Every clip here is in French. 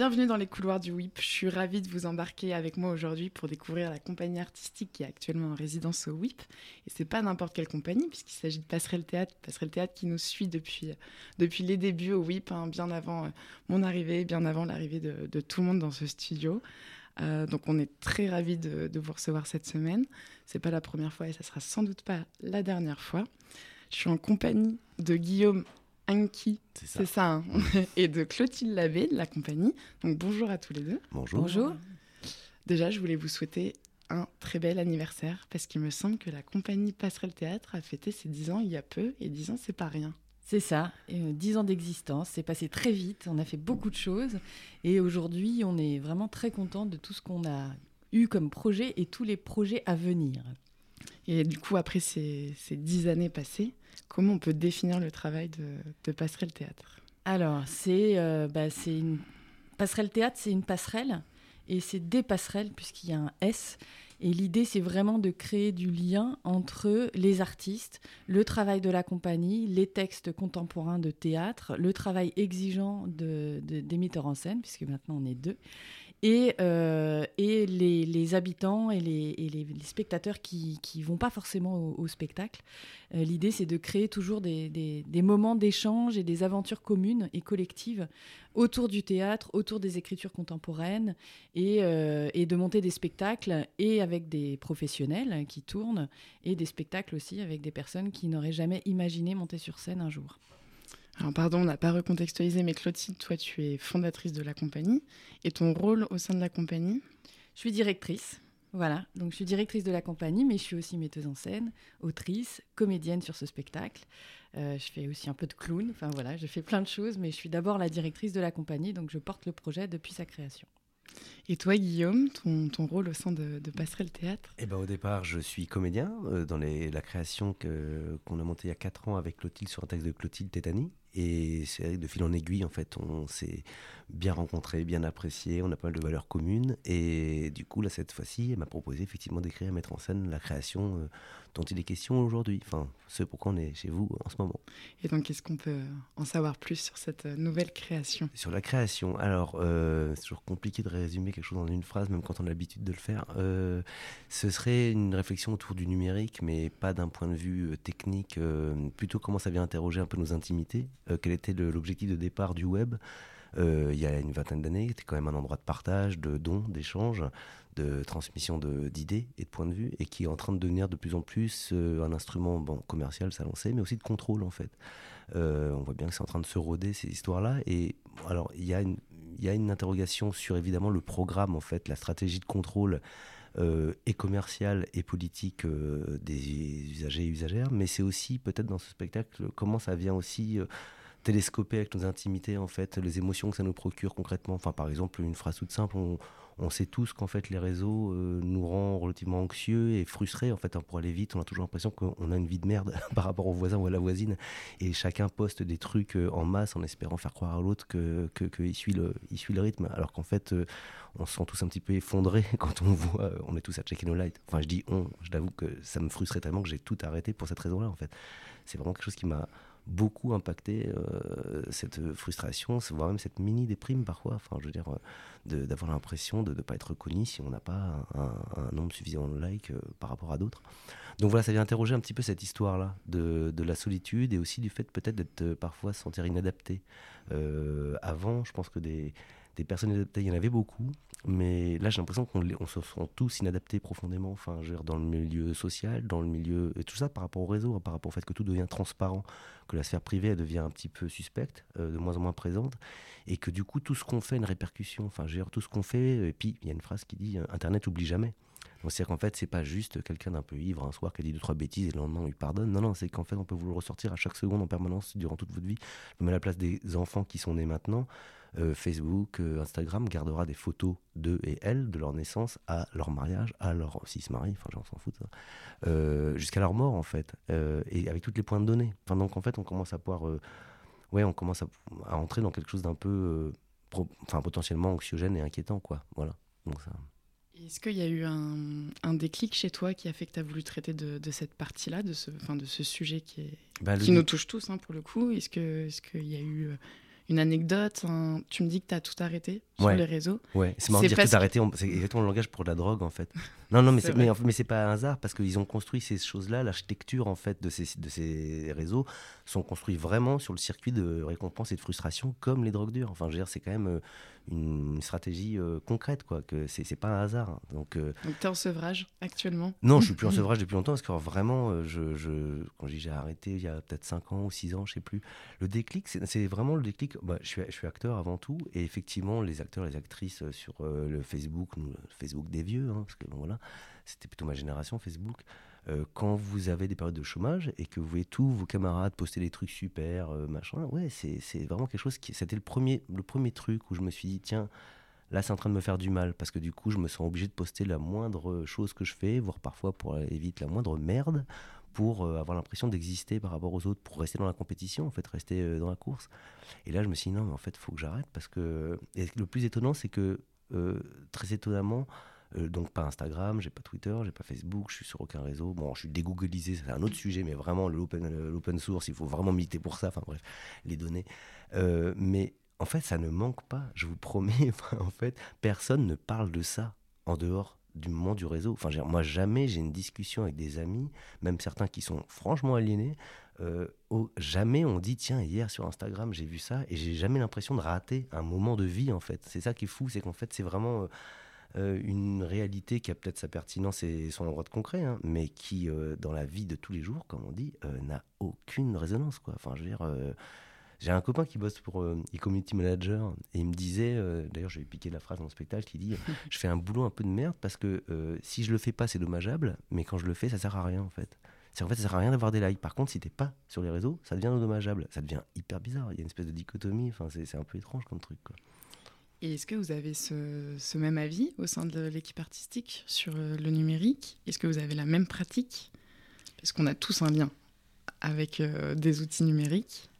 Bienvenue dans les couloirs du WIP. Je suis ravie de vous embarquer avec moi aujourd'hui pour découvrir la compagnie artistique qui est actuellement en résidence au WIP. Et c'est pas n'importe quelle compagnie, puisqu'il s'agit de Passerelle Théâtre. Passerelle Théâtre qui nous suit depuis, depuis les débuts au WIP, hein, bien avant euh, mon arrivée, bien avant l'arrivée de, tout le monde dans ce studio. Euh, donc on est très ravis de, vous recevoir cette semaine. C'est pas la première fois et ça sera sans doute pas la dernière fois. Je suis en compagnie de Guillaume Anki, c'est ça, hein. et de Clotilde Labbé de la compagnie. Donc bonjour à tous les deux. Bonjour. Bonjour. Déjà, je voulais vous souhaiter un très bel anniversaire parce qu'il me semble que la compagnie Passerelle Théâtre a fêté ses 10 ans il y a peu et 10 ans, c'est pas rien. C'est ça, 10 ans d'existence, c'est passé très vite, on a fait beaucoup de choses et aujourd'hui on est vraiment très content de tout ce qu'on a eu comme projet et tous les projets à venir. Et du coup, après ces, ces dix années passées, comment on peut définir le travail de, de Passerelle Théâtre? Alors, c'est euh, bah, Passerelle Théâtre, c'est une passerelle et c'est des passerelles puisqu'il y a un S. Et l'idée, c'est vraiment de créer du lien entre les artistes, le travail de la compagnie, les textes contemporains de théâtre, le travail exigeant de, des metteurs en scène, puisque maintenant on est deux, et, euh, les, habitants et les, spectateurs qui ne vont pas forcément au, spectacle. Euh, l'idée, c'est de créer toujours des, moments d'échange et des aventures communes et collectives autour du théâtre, autour des écritures contemporaines, euh, et de monter des spectacles et avec des professionnels qui tournent, et des spectacles aussi avec des personnes qui n'auraient jamais imaginé monter sur scène un jour. Alors pardon, on n'a pas recontextualisé, mais Clotilde, toi tu es fondatrice de la compagnie. Et ton rôle au sein de la compagnie? Je suis directrice. Voilà, donc je suis directrice de la compagnie, mais je suis aussi metteuse en scène, autrice, comédienne sur ce spectacle. Euh, je fais aussi un peu de clown, enfin voilà, je fais plein de choses, mais je suis d'abord la directrice de la compagnie, donc je porte le projet depuis sa création. Et toi, Guillaume, ton, rôle au sein de, de Passerelle Théâtre? Eh ben, Au départ, je suis comédien euh, dans la création qu'on a montée il y a 4 ans avec Clotilde sur un texte de Clotilde Tétani. Et c'est de fil en aiguille, en fait, on s'est bien rencontré, bien apprécié, on a pas mal de valeurs communes. Et du coup, là, cette fois-ci, elle m'a proposé effectivement d'écrire et mettre en scène la création euh, dont il est question aujourd'hui. Enfin, ce pourquoi on est chez vous en ce moment. Et donc, est-ce qu'on peut en savoir plus sur cette euh, nouvelle création? Sur la création, alors, euh, c'est toujours compliqué de résumer quelque chose en une phrase, même quand on a l'habitude de le faire. ce serait une réflexion autour du numérique, mais pas d'un point de vue technique, plutôt comment ça vient interroger un peu nos intimités euh, quel était l'objectif de départ du web euh, il y a une vingtaine d'années, c'était quand même un endroit de partage, de dons, d'échanges, de transmission d'idées et de points de vue, et qui est en train de devenir de plus en plus euh, un instrument commercial, ça lancé, mais aussi de contrôle en fait. on voit bien que c'est en train de se roder ces histoires-là, et alors il y, a une, il y a une interrogation sur évidemment le programme en fait, la stratégie de contrôle. et commerciale et politique des usagers et usagères, mais c'est aussi peut-être dans ce spectacle comment ça vient aussi télescoper avec nos intimités, en fait, les émotions que ça nous procure concrètement. Enfin, par exemple, une phrase toute simple, on, sait tous qu'en fait, les réseaux euh, nous rendent relativement anxieux et frustrés. En fait, hein, pour aller vite, on a toujours l'impression qu'on a une vie de merde par rapport au voisin ou à la voisine. Et chacun poste des trucs euh, en masse en espérant faire croire à l'autre qu'il que, suit, le, suit le rythme. Alors qu'en fait, euh, on se sent tous un petit peu effondrés quand on voit, on est tous à checker nos lights. Enfin, je dis on, je l'avoue que ça me frustrait tellement que j'ai tout arrêté pour cette raison-là, en fait. C'est vraiment quelque chose qui m'a beaucoup impacté euh, cette frustration, voire même cette mini déprime parfois. Enfin, je veux dire, euh, d'avoir l'impression de ne pas être reconnu si on n'a pas un, nombre suffisant de likes euh, par rapport à d'autres. Donc voilà, ça vient interroger un petit peu cette histoire-là de, la solitude et aussi du fait peut-être d'être parfois se sentir inadapté. avant, je pense que des, des personnes inadaptées, il y en avait beaucoup, mais là j'ai l'impression qu'on on se sent tous inadaptés profondément, enfin, je dans le milieu social, dans le milieu, et tout ça par rapport au réseau, hein, par rapport au fait que tout devient transparent, que la sphère privée devient un petit peu suspecte, euh, de moins en moins présente, et que du coup tout ce qu'on fait a une répercussion, enfin, je tout ce qu'on fait, et puis il y a une phrase qui dit Internet oublie jamais. C'est-à-dire qu'en fait, c'est pas juste quelqu'un d'un peu ivre un soir qui a dit deux trois bêtises et le lendemain on lui pardonne. Non, non, c'est qu'en fait on peut vous le ressortir à chaque seconde en permanence durant toute votre vie. Je me mets à la place des enfants qui sont nés maintenant. Euh, Facebook, euh, Instagram gardera des photos d'eux et elles, de leur naissance à leur mariage, à leur s'ils se marient, enfin j'en s'en fous euh, jusqu'à leur mort en fait, et avec toutes les points de données. Donc en fait on commence à pouvoir, ouais, on commence à, entrer dans quelque chose d'un peu, enfin potentiellement anxiogène et inquiétant quoi. Voilà. Donc ça. Est-ce qu'il y a eu un, déclic chez toi qui a fait que tu as voulu traiter de, cette partie-là, de ce, de ce sujet qui, est, bah, qui nous touche tous hein, pour le coup? Est-ce qu'il est qu'il y a eu une anecdote Tu me dis que tu as tout arrêté sur les réseaux. Ouais, c'est marrant de dire tout arrêté. C'est exactement le langage pour la drogue, en fait. Non, non, mais c'est, mais, mais c'est pas un hasard parce qu'ils ont construit ces choses-là. L'architecture, en fait, de ces, de ces réseaux sont construits vraiment sur le circuit de récompense et de frustration, comme les drogues dures. Enfin, je veux dire, c'est quand même euh, une stratégie euh, concrète, quoi. Que c'est, c'est pas un hasard. Hein. Donc, euh, Donc tu es en sevrage actuellement Non, je suis plus en sevrage depuis longtemps parce que vraiment, je, je, quand j'ai arrêté il y a peut-être 5 ans ou 6 ans, je sais plus. Le déclic, c'est, c'est vraiment le déclic. Bah, je, suis, je suis acteur avant tout, et effectivement, les acteurs, les actrices sur le Facebook, le Facebook des vieux, hein, parce que bon, voilà c'était plutôt ma génération Facebook, euh, quand vous avez des périodes de chômage et que vous voyez tous vos camarades poster des trucs super, euh, machin, ouais, c'est vraiment quelque chose qui. C'était le premier, le premier truc où je me suis dit, tiens, là c'est en train de me faire du mal, parce que du coup, je me sens obligé de poster la moindre chose que je fais, voire parfois pour éviter la moindre merde, pour euh, avoir l'impression d'exister par rapport aux autres, pour rester dans la compétition, en fait, rester dans la course. Et là, je me suis dit, non, mais en fait, il faut que j'arrête, parce que. Et le plus étonnant, c'est que, très étonnamment, euh, donc pas Instagram, j'ai pas Twitter, j'ai pas Facebook, je suis sur aucun réseau. Bon, je suis dégooglisé, c'est un autre sujet, mais vraiment l'open source, il faut vraiment militer pour ça. Enfin bref, les données. Euh, mais en fait, ça ne manque pas. Je vous promets. en fait, personne ne parle de ça en dehors du moment du réseau. Enfin, moi, jamais j'ai une discussion avec des amis, même certains qui sont franchement aliénés. Euh, jamais on dit tiens hier sur Instagram j'ai vu ça et j'ai jamais l'impression de rater un moment de vie en fait. C'est ça qui est fou, c'est qu'en fait c'est vraiment euh, une réalité qui a peut-être sa pertinence et son endroit de concret, hein, mais qui, euh, dans la vie de tous les jours, comme on dit, euh, n'a aucune résonance. Quoi. Enfin, je veux dire, j'ai un copain qui bosse pour e-community manager et il me disait, d'ailleurs, je vais piquer la phrase dans le spectacle, qui dit Je fais un boulot un peu de merde parce que si je le fais pas, c'est dommageable, mais quand je le fais, ça sert à rien en fait. C'est en fait, ça sert à rien d'avoir des likes. Par contre, si t'es pas sur les réseaux, ça devient dommageable. Ça devient hyper bizarre. Il y a une espèce de dichotomie. Enfin, c'est un peu étrange comme truc. Quoi. Et est-ce que vous avez ce, même avis au sein de l'équipe artistique sur euh, le numérique? Est-ce que vous avez la même pratique? Parce qu'on a tous un lien avec euh, des outils numériques.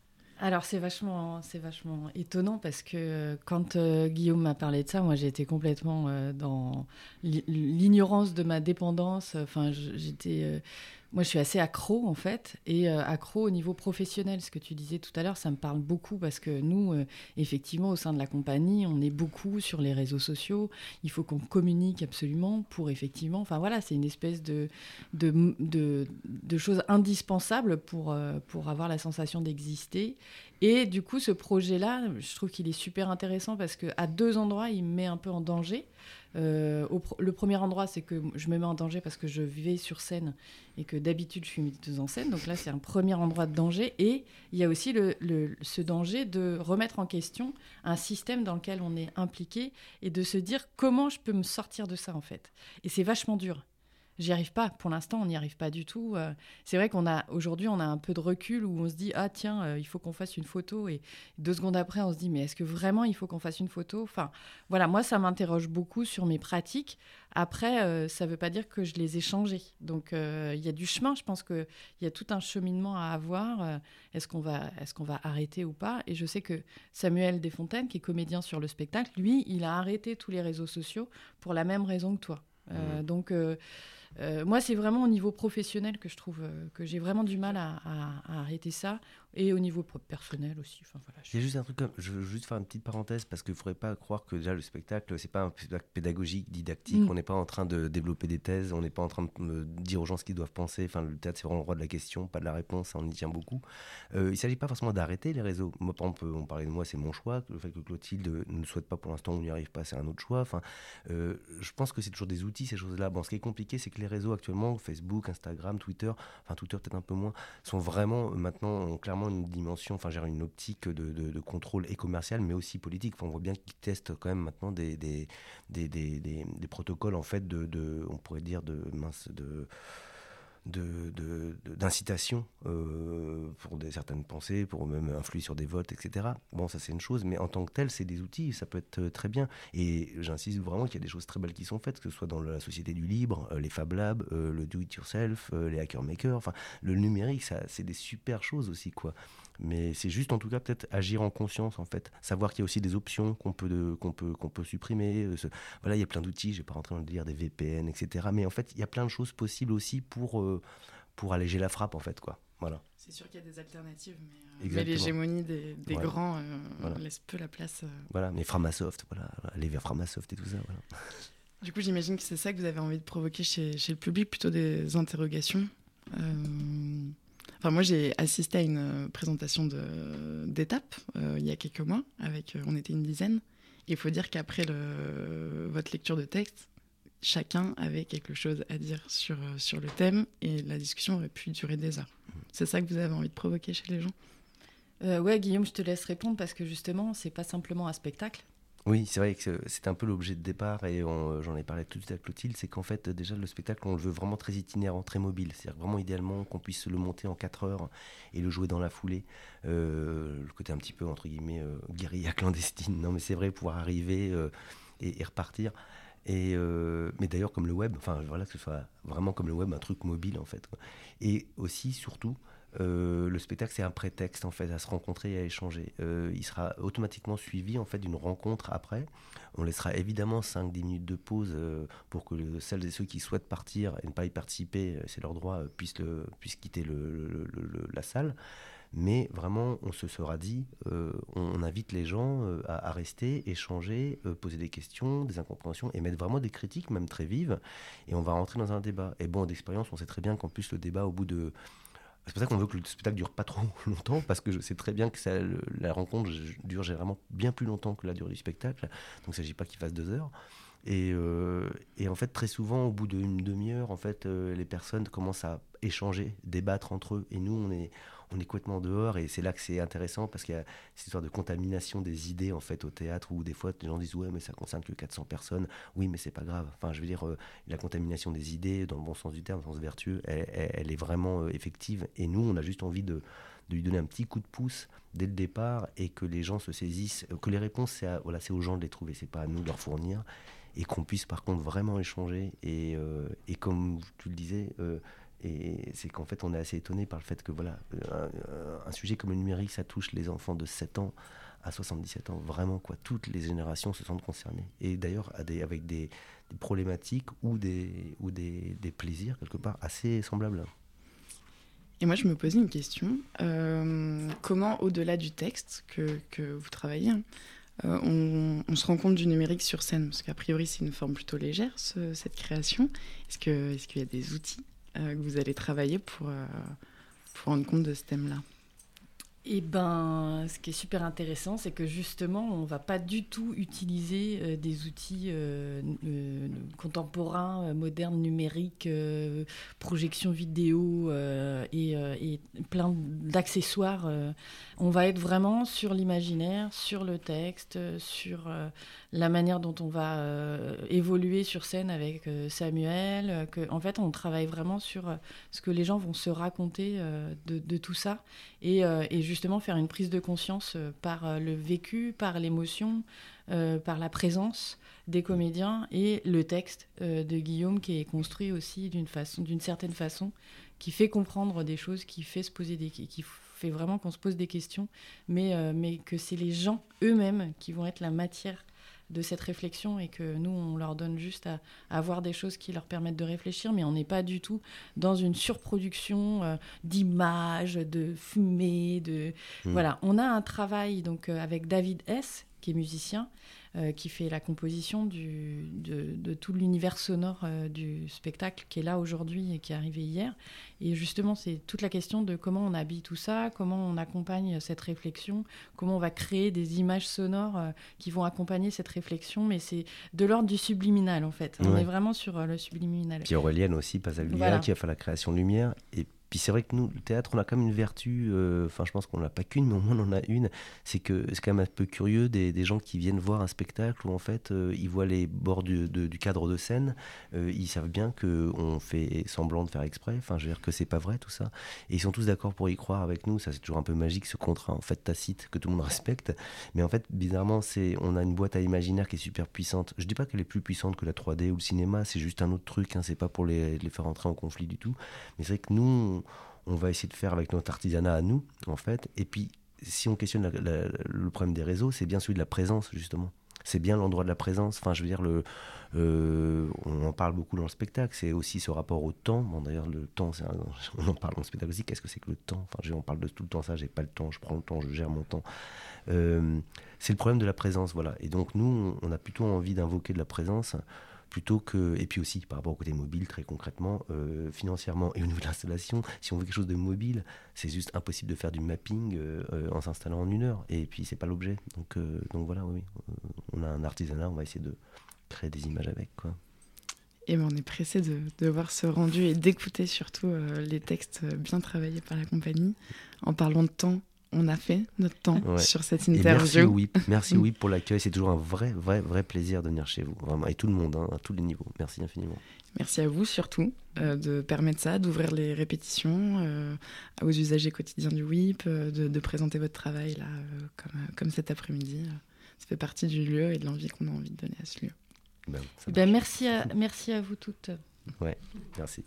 Alors c'est vachement, vachement étonnant parce que euh, quand Guillaume m'a parlé de ça, moi été complètement dans l'ignorance de ma dépendance. Enfin, j'étais moi, je suis assez accro, en fait, et euh, accro au niveau professionnel. Ce que tu disais tout à l'heure, ça me parle beaucoup parce que nous, euh, effectivement, au sein de la compagnie, on est beaucoup sur les réseaux sociaux. Il faut qu'on communique absolument pour, effectivement, enfin voilà, c'est une espèce de, de, de, chose indispensable pour, euh, pour avoir la sensation d'exister. Et du coup, ce projet-là, je trouve qu'il est super intéressant parce qu'à deux endroits, il me met un peu en danger. Euh, le premier endroit, c'est que je me mets en danger parce que je vivais sur scène et que d'habitude je suis metteuse en scène. Donc là, c'est un premier endroit de danger. Et il y a aussi ce danger de remettre en question un système dans lequel on est impliqué et de se dire comment je peux me sortir de ça en fait. Et c'est vachement dur j'y arrive pas. Pour l'instant, on n'y arrive pas du tout. Euh. c'est vrai qu'on a aujourd'hui, on a un peu de recul où on se dit ah tiens, euh, il faut qu'on fasse une photo et deux secondes après, on se dit mais est-ce que vraiment il faut qu'on fasse une photo? Enfin, voilà, moi ça m'interroge beaucoup sur mes pratiques. Après, euh, ça ne veut pas dire que je les ai changées. Donc il y a du chemin. Je pense qu'il y a tout un cheminement à avoir. est-ce qu'on va, est-ce qu'on va arrêter ou pas? Et je sais que Samuel Desfontaines, qui est comédien sur le spectacle, lui, il a arrêté tous les réseaux sociaux pour la même raison que toi. Mmh. Donc euh, moi, c'est vraiment au niveau professionnel que je trouve euh, que j'ai vraiment du mal à, arrêter ça et au niveau personnel aussi. Enfin, voilà, je... juste un truc, je veux juste faire une petite parenthèse parce qu'il ne faudrait pas croire que déjà le spectacle, c'est pas un spectacle pédagogique, didactique. Mm. On n'est pas en train de développer des thèses, on n'est pas en train de dire aux gens ce qu'ils doivent penser. Enfin, le théâtre, c'est vraiment le droit de la question, pas de la réponse, on y tient beaucoup. Euh, il ne s'agit pas forcément d'arrêter les réseaux. Moi, par exemple, on parlait de moi, c'est mon choix. Le fait que Clotilde ne souhaite pas pour l'instant, on n'y arrive pas, c'est un autre choix. Enfin, euh, je pense que c'est toujours des outils, ces choses-là. Bon, ce qui est compliqué, c'est que les réseaux actuellement, Facebook, Instagram, Twitter, enfin Twitter peut-être un peu moins, sont vraiment maintenant clairement une dimension, enfin j'ai une optique de, contrôle et commercial, mais aussi politique. On voit bien qu'ils testent quand même maintenant des, des, des, des, protocoles en fait de, on pourrait dire de mince de d'incitation de, euh, pour des, certaines pensées, pour même influer sur des votes, etc. Bon, ça c'est une chose, mais en tant que tel, c'est des outils, ça peut être euh, très bien. Et j'insiste vraiment qu'il y a des choses très belles qui sont faites, que ce soit dans la société du libre, euh, les Fab Labs, le do-it-yourself, les hacker makers, enfin, le numérique, c'est des super choses aussi, quoi. Mais c'est juste en tout cas peut-être agir en conscience en fait, savoir qu'il y a aussi des options qu'on peut qu'on peut qu'on peut supprimer. Euh, voilà, il y a plein d'outils. Je vais pas rentrer dans le dire des VPN, etc. Mais en fait, il y a plein de choses possibles aussi pour euh, pour alléger la frappe en fait quoi. Voilà. C'est sûr qu'il y a des alternatives, mais, euh, l'hégémonie des, grands euh, laisse peu la place. Voilà, mais Framasoft, voilà, aller vers Framasoft et tout ça. Voilà. Du coup, j'imagine que c'est ça que vous avez envie de provoquer chez, chez le public, plutôt des interrogations. Enfin, moi, j'ai assisté à une présentation d'étape il y a quelques mois, avec, on était une dizaine. Il faut dire qu'après votre lecture de texte, chacun avait quelque chose à dire sur, euh, sur le thème et la discussion aurait pu durer des heures. C'est ça que vous avez envie de provoquer chez les gens? Euh, Ouais, Guillaume, je te laisse répondre parce que justement, c'est pas simplement un spectacle. Oui, c'est vrai que c'est un peu l'objet de départ et j'en ai parlé tout de suite avec Clotilde, c'est qu'en fait déjà le spectacle on le veut vraiment très itinérant, très mobile, c'est-à-dire vraiment idéalement qu'on puisse le monter en 4 heures et le jouer dans la foulée, euh, le côté un petit peu entre guillemets euh, guérilla clandestine, non mais c'est vrai pouvoir arriver et, repartir. Et euh, mais d'ailleurs comme le web, enfin voilà que ce soit vraiment comme le web, un truc mobile en fait. Et aussi surtout, euh, le spectacle c'est un prétexte en fait à se rencontrer et à échanger. Euh, il sera automatiquement suivi en fait d'une rencontre après. On laissera évidemment 5-10 minutes de pause pour que celles et ceux qui souhaitent partir et ne pas y participer, c'est leur droit, puissent, quitter la salle mais vraiment on se sera dit, euh, on, invite les gens euh, à, rester, échanger, euh, poser des questions, des incompréhensions, et mettre vraiment des critiques, même très vives, et on va rentrer dans un débat. Et bon, d'expérience, on sait très bien qu'en plus le débat au bout de... C'est pour ça qu'on veut que le spectacle dure pas trop longtemps, parce que je sais très bien que ça, la rencontre dure généralement bien plus longtemps que la durée du spectacle, donc il ne s'agit pas qu'il fasse deux heures. Et, et, en fait, très souvent, au bout d'une demi-heure, en fait, les personnes commencent à échanger, débattre entre eux. Et nous, on est, on est complètement dehors et c'est là que c'est intéressant parce qu'il y a cette histoire de contamination des idées en fait au théâtre où des fois les gens disent ouais mais ça concerne que 400 personnes. Oui mais c'est pas grave. Enfin je veux dire euh, la contamination des idées dans le bon sens du terme dans le sens vertueux elle, est vraiment euh, effective. Et nous on a juste envie de, lui donner un petit coup de pouce dès le départ et que les gens se saisissent que les réponses c'est voilà aux gens de les trouver. C'est pas à nous de leur fournir et qu'on puisse par contre vraiment échanger. Et, euh, et comme tu le disais et c'est qu'en fait, on est assez étonné par le fait que voilà, un, sujet comme le numérique, ça touche les enfants de 7 ans à 77 ans. Vraiment, quoi. Toutes les générations se sentent concernées. Et d'ailleurs, avec des, problématiques ou, des, plaisirs, quelque part, assez semblables. Et moi, je me posais une question. Euh, comment, au-delà du texte que, vous travaillez, euh, on, se rend compte du numérique sur scène? Parce qu'a priori, c'est une forme plutôt légère, cette création. Est-ce qu'il y a des outils euh, que vous allez travailler pour, euh, pour rendre compte de ce thème-là eh ben, ce qui est super intéressant, c'est que justement, on ne va pas du tout utiliser euh, des outils contemporains, modernes, numériques, projection vidéo et, plein d'accessoires. on va être vraiment sur l'imaginaire, sur le texte, sur la manière dont on va euh, évoluer sur scène avec euh, Samuel. Euh, en fait, on travaille vraiment sur ce que les gens vont se raconter de, tout ça et, justement faire une prise de conscience par le vécu, par l'émotion, par la présence des comédiens et le texte de Guillaume qui est construit aussi d'une façon, d'une certaine façon, qui fait comprendre des choses, qui fait se poser des, qui fait vraiment qu'on se pose des questions, mais, mais que c'est les gens eux-mêmes qui vont être la matière de cette réflexion et que nous, on leur donne juste à, avoir des choses qui leur permettent de réfléchir, mais on n'est pas du tout dans une surproduction euh, d'images, de fumée, de... Mmh. Voilà, on a un travail donc euh, avec David S., qui est musicien, euh, qui fait la composition du, de, tout l'univers sonore euh, du spectacle qui est là aujourd'hui et qui est arrivé hier. Et justement, c'est toute la question de comment on habille tout ça, comment on accompagne cette réflexion, comment on va créer des images sonores euh, qui vont accompagner cette réflexion. Mais c'est de l'ordre du subliminal, en fait. On est vraiment sur le subliminal. Puis aussi, Pasaglia, qui a fait la création lumière. Et puis c'est vrai que nous, le théâtre, on a quand même une vertu, euh, enfin je pense qu'on n'a pas qu'une, mais au moins on en a une, c'est que c'est quand même un peu curieux des, des, gens qui viennent voir un spectacle où en fait euh, ils voient les bords du, du cadre de scène, euh, ils savent bien qu'on fait semblant de faire exprès, enfin je veux dire que c'est pas vrai tout ça, et ils sont tous d'accord pour y croire avec nous, ça c'est toujours un peu magique ce contrat en fait tacite que tout le monde respecte, mais en fait bizarrement c'est on a une boîte à imaginaire qui est super puissante, je dis pas qu'elle est plus puissante que la 3D ou le cinéma, c'est juste un autre truc, hein, c'est pas pour les, les faire entrer en conflit du tout, mais c'est vrai que nous on, va essayer de faire avec notre artisanat à nous, en fait. Et puis, si on questionne le problème des réseaux, c'est bien celui de la présence, justement. c'est bien l'endroit de la présence. Enfin, je veux dire, euh, on en parle beaucoup dans le spectacle. C'est aussi ce rapport au temps. Bon, d'ailleurs, le temps, on en parle dans le spectacle aussi. Qu'est-ce que c'est que le temps? Enfin, on parle de tout le temps ça. J'ai pas le temps. Je prends le temps. Je gère mon temps. Euh, c'est le problème de la présence, voilà. Et donc nous, on a plutôt envie d'invoquer de la présence plutôt que et puis aussi par rapport au côté mobile très concrètement euh, financièrement et au niveau de l'installation si on veut quelque chose de mobile c'est juste impossible de faire du mapping en s'installant en une heure et puis c'est pas l'objet donc donc voilà oui on a un artisanat on va essayer de créer des images avec. Quoi. Et ben on est pressé de, de, voir ce rendu et d'écouter surtout euh, les textes bien travaillés par la compagnie. En parlant de temps, on a fait notre temps sur cette interview. Et merci oui, merci oui pour l'accueil. C'est toujours un vrai, vrai, vrai plaisir de venir chez vous, vraiment, et tout le monde, hein, à tous les niveaux. Merci infiniment. Merci à vous surtout euh, de permettre ça, d'ouvrir les répétitions euh, aux usagers quotidiens du WIP, de, de, présenter votre travail là, comme, comme cet après-midi. Ça fait partie du lieu et de l'envie qu'on a envie de donner à ce lieu. Ben, ben merci, à, merci à vous toutes. Ouais, merci.